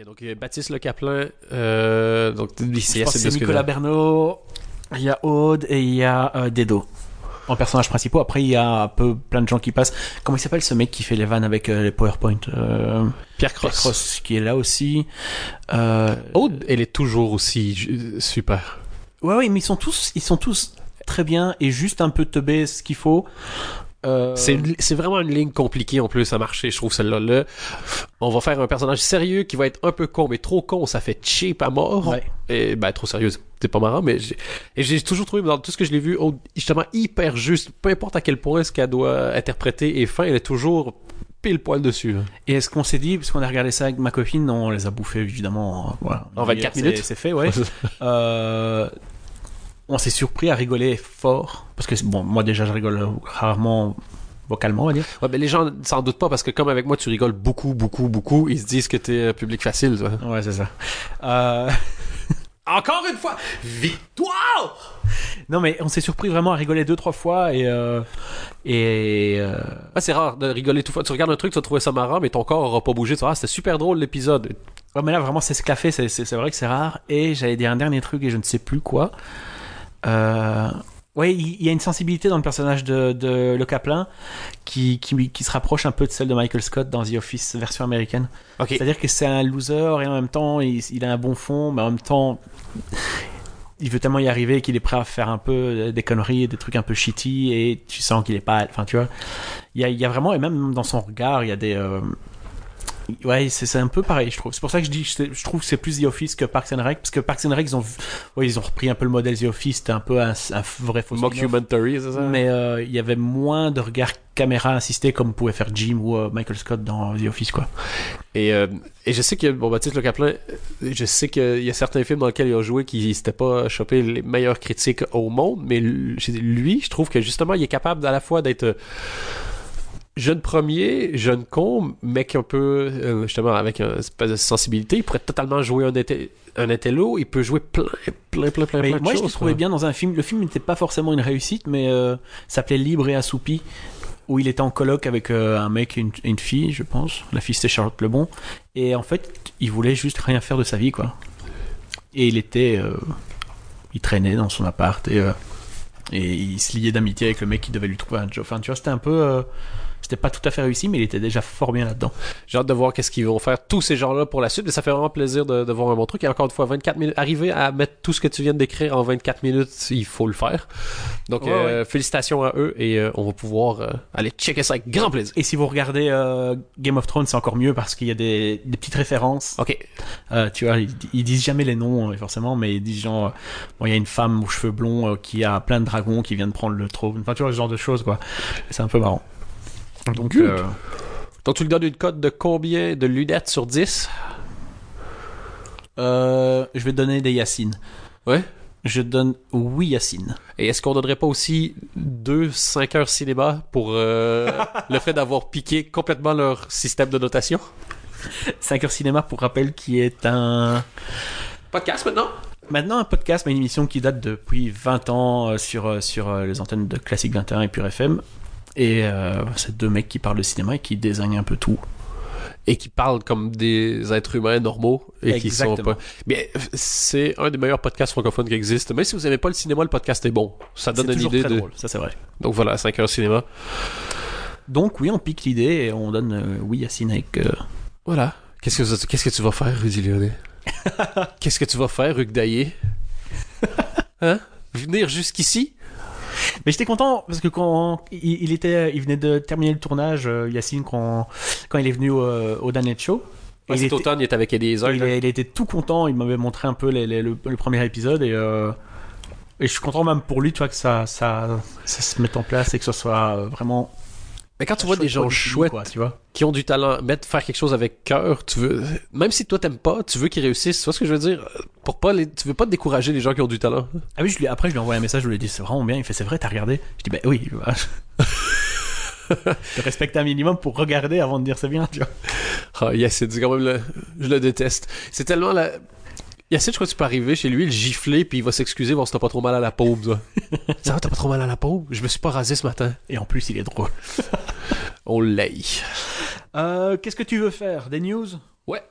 Bien, donc, il y a Baptiste Le Caplin, euh, donc, c'est Nicolas Bernot, il y a Aude et il y a euh, Dedo en personnages principaux. Après, il y a un peu plein de gens qui passent. Comment il s'appelle ce mec qui fait les vannes avec euh, les PowerPoint euh, Pierre Pierre Cross. Cross, qui est là aussi. Euh, Aude, elle est toujours aussi super. Ouais, ouais, mais ils sont tous, ils sont tous très bien et juste un peu teubés ce qu'il faut. Euh, C'est vraiment une ligne compliquée en plus à marcher, je trouve celle-là. Là, on va faire un personnage sérieux qui va être un peu con, mais trop con, ça fait cheap à mort. Ouais. Et ben trop sérieux, c'est pas marrant, mais j'ai, et j'ai toujours trouvé dans tout ce que je l'ai vu, justement hyper juste. Peu importe à quel point ce qu'elle doit interpréter est fin, elle est toujours pile poil dessus. là. Et est-ce qu'on s'est dit, parce qu'on a regardé ça avec ma copine, on les a bouffés évidemment. euh, voilà. En 24 C'est- minutes. C'est fait, ouais. Euh, on s'est surpris à rigoler fort. Parce que, bon, moi déjà, je rigole rarement vocalement, on va dire. Ouais, mais les gens s'en doutent pas parce que comme avec moi, tu rigoles beaucoup, beaucoup, beaucoup. Ils se disent que t'es euh, public facile. toi. Ouais, c'est ça. Euh, Encore une fois, victoire. Non, mais on s'est surpris vraiment à rigoler deux, trois fois et. euh, Et. euh, Ah, c'est rare de rigoler tout fois. Tu regardes un truc, tu vas trouver ça marrant, mais ton corps aura pas bougé. Tu vas, ah, c'était super drôle l'épisode. Ouais, mais là, vraiment, c'est sclaffé, c'est vrai que c'est rare. Et j'allais dire un dernier truc et je ne sais plus quoi. Euh... Ouais, il y a une sensibilité dans le personnage de, de Le Caplin qui, qui, qui se rapproche un peu de celle de Michael Scott dans The Office version américaine. C'est-à-dire que c'est un loser et en même temps, il, il a un bon fond, mais en même temps, il veut tellement y arriver qu'il est prêt à faire un peu des conneries, des trucs un peu shitty et tu sens qu'il est pas. Enfin, tu vois, il y a, il y a vraiment, et même dans son regard, il y a des. euh, Ouais, c'est un peu pareil, je trouve. C'est pour ça que je dis, je trouve que c'est plus The Office que Parks and Rec, parce que Parks and Rec, ils ont, ouais, ils ont repris un peu le modèle The Office, c'était un peu un, un vrai faux. Mockumentary, c'est ça? Mais euh, il y avait moins de regard caméra assisté comme pouvait faire Jim ou euh, Michael Scott dans The Office, quoi. Et, euh, et je sais que, bon, Baptiste Le Caplin, je sais qu'il y a certains films dans lesquels il a joué qui s'étaient pas chopé les meilleures critiques au monde, mais lui, je trouve que justement, il est capable à la fois d'être jeune premier, jeune con, qui un peu, euh, justement, avec une espèce de sensibilité, il pourrait totalement jouer un, inté- un intello, il peut jouer plein, plein, plein, plein, Mais plein de moi, je choses. l'ai trouvé quoi. bien dans un film. Le film n'était pas forcément une réussite, mais euh, s'appelait Libre et Assoupi, où il était en colloque avec euh, un mec et une, fille, je pense. La fille, c'était Charlotte Lebon. Et en fait, il voulait juste rien faire de sa vie, quoi. Et il était. il traînait dans son appart et, et il se liait d'amitié avec le mec qui devait lui trouver un job. Enfin, tu vois, c'était un peu. C'était pas tout à fait réussi, mais il était déjà fort bien là-dedans. J'ai hâte de voir qu'est-ce qu'ils vont faire tous ces gens-là pour la suite, mais ça fait vraiment plaisir de, de voir un bon truc. Et encore une fois, 24 minutes, arriver à mettre tout ce que tu viens de décrire en 24 minutes, il faut le faire. Donc, Ouais, euh, félicitations à eux et euh, on va pouvoir euh, aller checker ça avec grand plaisir. Et si vous regardez euh, Game of Thrones, c'est encore mieux parce qu'il y a des, des petites références. Ok. Euh, tu vois, ils, ils disent jamais les noms, euh, forcément, mais ils disent genre, euh, bon, il y a une femme aux cheveux blonds euh, qui a plein de dragons qui vient de prendre le trône. Enfin, tu vois, ce genre de choses, quoi. C'est un peu marrant. Donc, Good. euh, Donc, tu lui donnes une cote de combien de lunettes sur 10 euh, je vais donner des Yacine. Ouais. Je donne oui Yacine. Et est-ce qu'on donnerait pas aussi deux 5 heures cinéma pour euh, le fait d'avoir piqué complètement leur système de notation? 5 heures cinéma, pour rappel, qui est un... Podcast maintenant? Maintenant un podcast, mais une émission qui date depuis 20 ans euh, sur, euh, sur euh, les antennes de Classique 21 et Pure FM. Et euh, c'est deux mecs qui parlent de cinéma et qui désignent un peu tout. et qui parlent comme des êtres humains normaux et qui sont Exactement. pas. Mais euh, c'est un des meilleurs podcasts francophones qui existent. Même si vous n'aimez pas le cinéma, le podcast est bon. Ça donne une toujours idée très de. drôle, ça c'est vrai. Donc voilà, 5 heures cinéma. Donc oui, on pique l'idée et on donne euh, oui Yacine avec... euh, Voilà. Qu'est-ce que qu'est-ce que tu vas faire, Rudy Lyonnais Qu'est-ce que tu vas faire, Hugues Daillé? Hein? Venir jusqu'ici? Mais j'étais content parce que quand il, il était, il venait de terminer le tournage, euh, Yacine, quand, quand il est venu au, au Danet Show. Ouais, il, Cet était, automne, il est avec Eliezer. il, était tout content. Il m'avait montré un peu les- les- le, le premier épisode et, euh, et je suis content même pour lui, tu vois, que ça, ça, ça se mette en place et que ce soit euh, vraiment. Mais quand tu vois des gens chouettes quoi, tu vois. qui ont du talent, mettre faire quelque chose avec cœur, tu veux même si toi t'aimes pas, tu veux qu'ils réussissent, tu vois ce que je veux dire? Pour pas les tu veux pas décourager les gens qui ont du talent. Ah oui, je lui, après je lui ai envoyé un message, je lui ai dit c'est vraiment bien. Il fait c'est vrai, t'as regardé? Je dis bah oui. je respecte un minimum pour regarder avant de dire c'est bien, tu vois. Ah, Yacine, c'est quand même le... Je le déteste. C'est tellement la... Yacine, je crois que tu peux arriver chez lui, le gifler, puis il va s'excuser, voir si t'as pas trop mal à la paume, toi. Ça va, t'as pas trop mal à la paume? Je me suis pas rasé ce matin. Et en plus, il est drôle. On l'aille. Euh, Qu'est-ce que tu veux faire? Des news? Ouais.